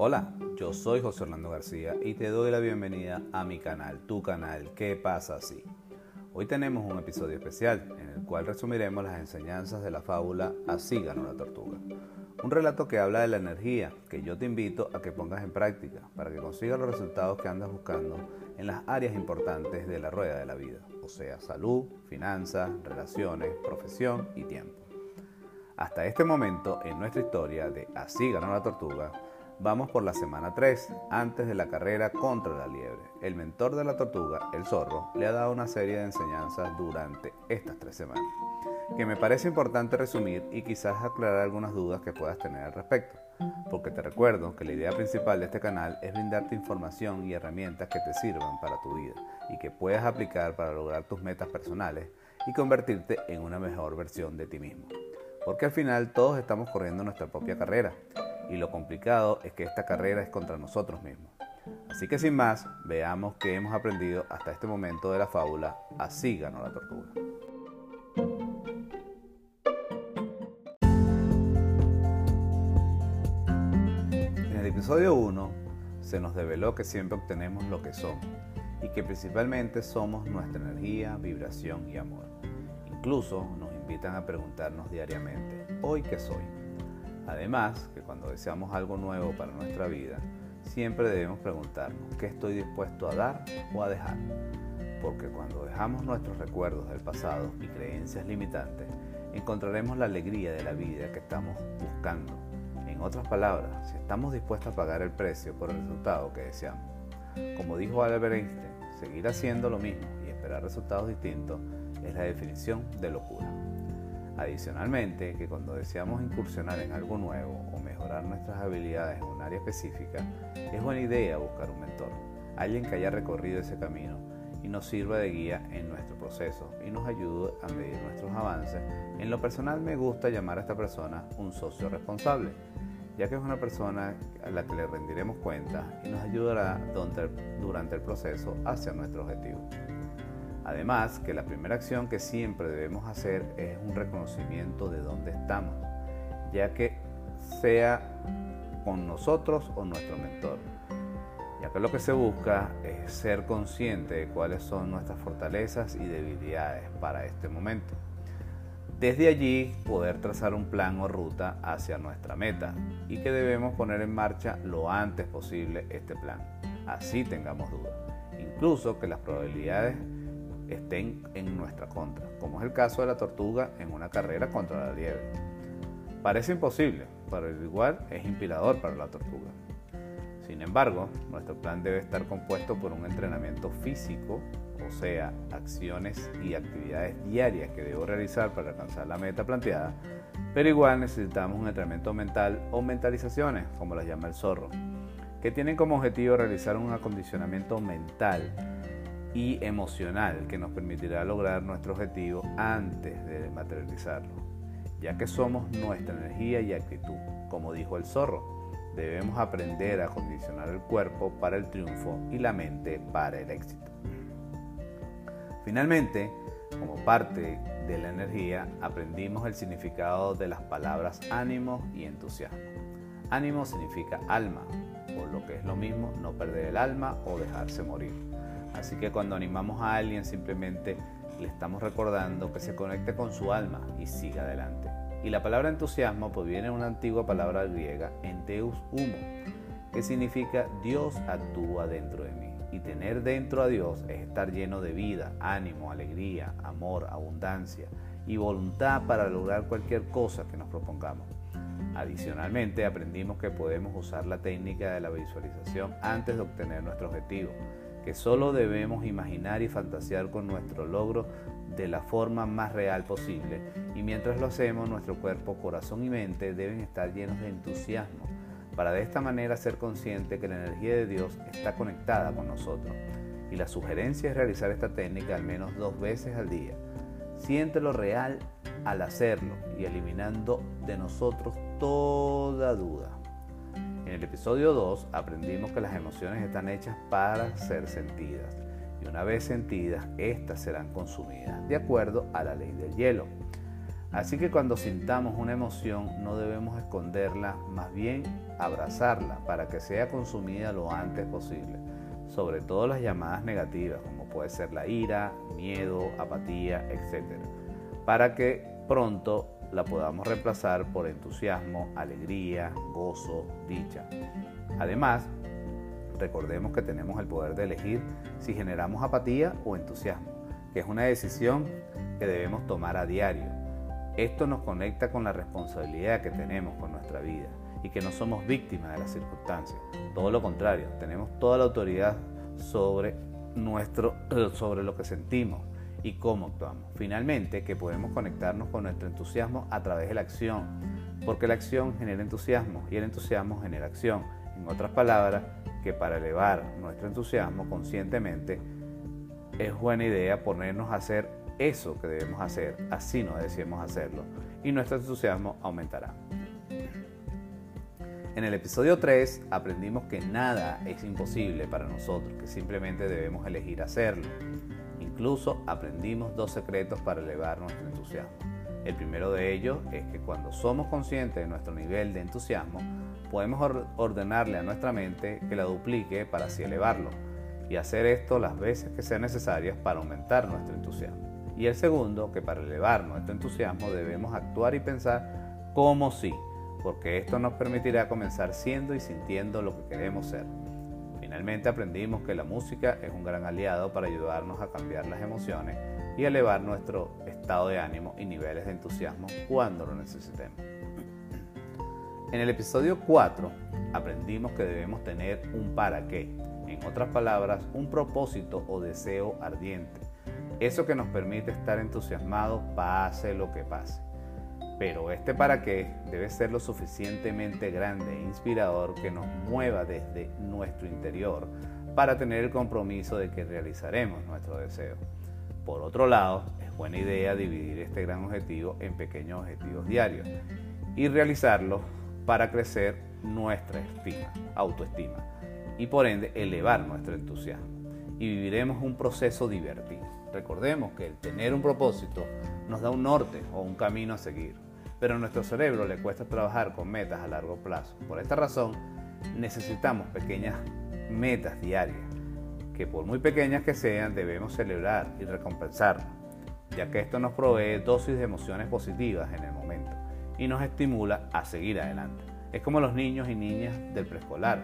Hola, yo soy José Orlando García y te doy la bienvenida a mi canal, tu canal, ¿Qué pasa así? Hoy tenemos un episodio especial en el cual resumiremos las enseñanzas de la fábula Así ganó la tortuga. Un relato que habla de la energía que yo te invito a que pongas en práctica para que consigas los resultados que andas buscando en las áreas importantes de la rueda de la vida, o sea, salud, finanzas, relaciones, profesión y tiempo. Hasta este momento en nuestra historia de Así ganó la tortuga, Vamos por la semana 3, antes de la carrera contra la liebre. El mentor de la tortuga, el zorro, le ha dado una serie de enseñanzas durante estas tres semanas, que me parece importante resumir y quizás aclarar algunas dudas que puedas tener al respecto, porque te recuerdo que la idea principal de este canal es brindarte información y herramientas que te sirvan para tu vida y que puedas aplicar para lograr tus metas personales y convertirte en una mejor versión de ti mismo. Porque al final todos estamos corriendo nuestra propia carrera y lo complicado es que esta carrera es contra nosotros mismos. Así que sin más, veamos qué hemos aprendido hasta este momento de la fábula Así ganó la tortuga. En el episodio 1 se nos develó que siempre obtenemos lo que somos y que principalmente somos nuestra energía, vibración y amor. Incluso nos invitan a preguntarnos diariamente, ¿hoy qué soy? Además, que cuando deseamos algo nuevo para nuestra vida, siempre debemos preguntarnos qué estoy dispuesto a dar o a dejar. Porque cuando dejamos nuestros recuerdos del pasado y creencias limitantes, encontraremos la alegría de la vida que estamos buscando. En otras palabras, si estamos dispuestos a pagar el precio por el resultado que deseamos. Como dijo Albert Einstein, seguir haciendo lo mismo y esperar resultados distintos es la definición de locura. Adicionalmente, que cuando deseamos incursionar en algo nuevo o mejorar nuestras habilidades en un área específica, es buena idea buscar un mentor, alguien que haya recorrido ese camino y nos sirva de guía en nuestro proceso y nos ayude a medir nuestros avances. En lo personal me gusta llamar a esta persona un socio responsable, ya que es una persona a la que le rendiremos cuenta y nos ayudará durante el proceso hacia nuestro objetivo. Además, que la primera acción que siempre debemos hacer es un reconocimiento de dónde estamos, ya que sea con nosotros o nuestro mentor, ya que lo que se busca es ser consciente de cuáles son nuestras fortalezas y debilidades para este momento. Desde allí poder trazar un plan o ruta hacia nuestra meta y que debemos poner en marcha lo antes posible este plan, así tengamos dudas. Incluso que las probabilidades estén en nuestra contra, como es el caso de la tortuga en una carrera contra la liebre. Parece imposible, pero igual es inspirador para la tortuga. Sin embargo, nuestro plan debe estar compuesto por un entrenamiento físico, o sea, acciones y actividades diarias que debo realizar para alcanzar la meta planteada, pero igual necesitamos un entrenamiento mental o mentalizaciones, como las llama el zorro, que tienen como objetivo realizar un acondicionamiento mental y emocional que nos permitirá lograr nuestro objetivo antes de materializarlo, ya que somos nuestra energía y actitud. Como dijo el zorro, debemos aprender a condicionar el cuerpo para el triunfo y la mente para el éxito. Finalmente, como parte de la energía, aprendimos el significado de las palabras ánimo y entusiasmo. Ánimo significa alma, lo que es lo mismo, no perder el alma o dejarse morir. Así que cuando animamos a alguien simplemente le estamos recordando que se conecte con su alma y siga adelante. Y la palabra entusiasmo pues viene de una antigua palabra griega, enteus humo, que significa Dios actúa dentro de mí. Y tener dentro a Dios es estar lleno de vida, ánimo, alegría, amor, abundancia y voluntad para lograr cualquier cosa que nos propongamos. Adicionalmente, aprendimos que podemos usar la técnica de la visualización antes de obtener nuestro objetivo que solo debemos imaginar y fantasear con nuestro logro de la forma más real posible y mientras lo hacemos nuestro cuerpo, corazón y mente deben estar llenos de entusiasmo para de esta manera ser consciente que la energía de Dios está conectada con nosotros. Y la sugerencia es realizar esta técnica al menos dos veces al día. Siéntelo real al hacerlo y eliminando de nosotros toda duda. En el episodio 2 aprendimos que las emociones están hechas para ser sentidas y una vez sentidas, éstas serán consumidas, de acuerdo a la ley del hielo. Así que cuando sintamos una emoción no debemos esconderla, más bien abrazarla para que sea consumida lo antes posible, sobre todo las llamadas negativas como puede ser la ira, miedo, apatía, etc. Para que pronto la podamos reemplazar por entusiasmo, alegría, gozo, dicha. Además, recordemos que tenemos el poder de elegir si generamos apatía o entusiasmo, que es una decisión que debemos tomar a diario esto nos conecta con la responsabilidad que tenemos con nuestra vida y que no somos víctimas de las circunstancias. Todo lo contrario, tenemos toda la autoridad sobre, nuestro, sobre lo que sentimos y cómo actuamos. Finalmente, que podemos conectarnos con nuestro entusiasmo a través de la acción, porque la acción genera entusiasmo y el entusiasmo genera acción. En otras palabras, que para elevar nuestro entusiasmo conscientemente es buena idea ponernos a hacer eso que debemos hacer, así no deseemos hacerlo, y nuestro entusiasmo aumentará. En el episodio 3 aprendimos que nada es imposible para nosotros, que simplemente debemos elegir hacerlo. Incluso aprendimos dos secretos para elevar nuestro entusiasmo. El primero de ellos es que cuando somos conscientes de nuestro nivel de entusiasmo, podemos ordenarle a nuestra mente que la duplique para así elevarlo y hacer esto las veces que sean necesarias para aumentar nuestro entusiasmo. Y el segundo, que para elevar nuestro entusiasmo debemos actuar y pensar como sí, porque esto nos permitirá comenzar siendo y sintiendo lo que queremos ser. Finalmente aprendimos que la música es un gran aliado para ayudarnos a cambiar las emociones y elevar nuestro estado de ánimo y niveles de entusiasmo cuando lo necesitemos. En el episodio 4 aprendimos que debemos tener un para qué, en otras palabras, un propósito o deseo ardiente eso que nos permite estar entusiasmados pase lo que pase. Pero este para qué debe ser lo suficientemente grande e inspirador que nos mueva desde nuestro interior para tener el compromiso de que realizaremos nuestro deseo. Por otro lado, es buena idea dividir este gran objetivo en pequeños objetivos diarios y realizarlos para crecer nuestra estima, autoestima y por ende elevar nuestro entusiasmo. Y viviremos un proceso divertido. Recordemos que el tener un propósito nos da un norte o un camino a seguir, pero a nuestro cerebro le cuesta trabajar con metas a largo plazo. Por esta razón, necesitamos pequeñas metas diarias, que por muy pequeñas que sean, debemos celebrar y recompensar, ya que esto nos provee dosis de emociones positivas en el momento y nos estimula a seguir adelante. Es como los niños y niñas del preescolar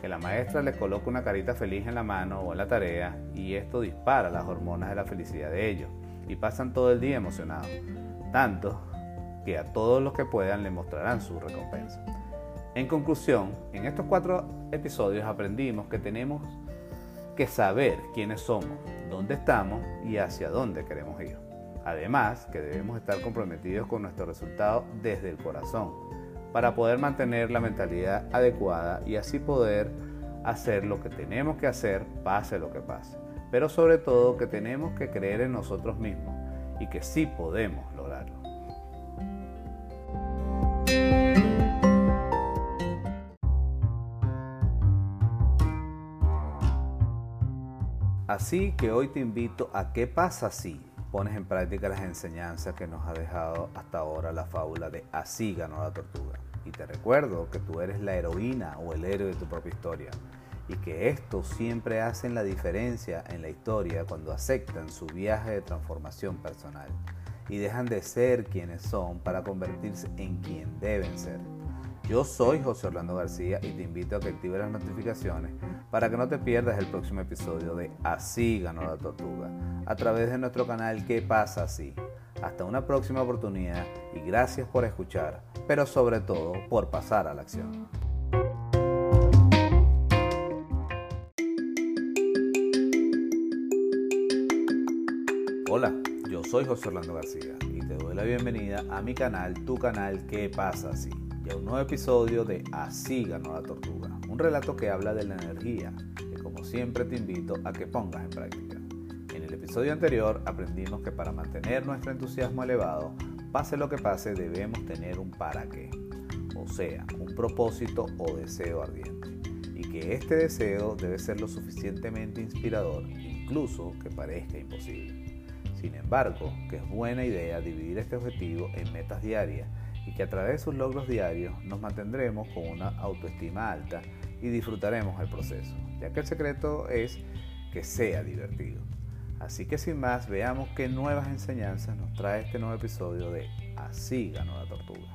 que la maestra les coloca una carita feliz en la mano o en la tarea y esto dispara las hormonas de la felicidad de ellos y pasan todo el día emocionados, tanto que a todos los que puedan le mostrarán su recompensa. En conclusión, en estos cuatro episodios aprendimos que tenemos que saber quiénes somos, dónde estamos y hacia dónde queremos ir. Además, que debemos estar comprometidos con nuestro resultado desde el corazón para poder mantener la mentalidad adecuada y así poder hacer lo que tenemos que hacer, pase lo que pase. Pero sobre todo que tenemos que creer en nosotros mismos y que sí podemos Así que hoy te invito a qué pasa si pones en práctica las enseñanzas que nos ha dejado hasta ahora la fábula de Así ganó la tortuga. Y te recuerdo que tú eres la heroína o el héroe de tu propia historia y que estos siempre hacen la diferencia en la historia cuando aceptan su viaje de transformación personal y dejan de ser quienes son para convertirse en quien deben ser. Yo soy José Orlando García y te invito a que actives las notificaciones para que no te pierdas el próximo episodio de Así ganó la tortuga a través de nuestro canal ¿Qué pasa así? Hasta una próxima oportunidad y gracias por escuchar, pero sobre todo por pasar a la acción. Hola, yo soy José Orlando García y te doy la bienvenida a mi canal, tu canal ¿Qué pasa así? Un nuevo episodio de Así ganó la tortuga, un relato que habla de la energía, que como siempre te invito a que pongas en práctica. En el episodio anterior aprendimos que para mantener nuestro entusiasmo elevado, pase lo que pase, debemos tener un para qué, o sea, un propósito o deseo ardiente, y que este deseo debe ser lo suficientemente inspirador, incluso que parezca imposible. Sin embargo, que es buena idea dividir este objetivo en metas diarias y que a través de sus logros diarios nos mantendremos con una autoestima alta y disfrutaremos el proceso, ya que el secreto es que sea divertido. Así que sin más, veamos qué nuevas enseñanzas nos trae este nuevo episodio de Así ganó la tortuga.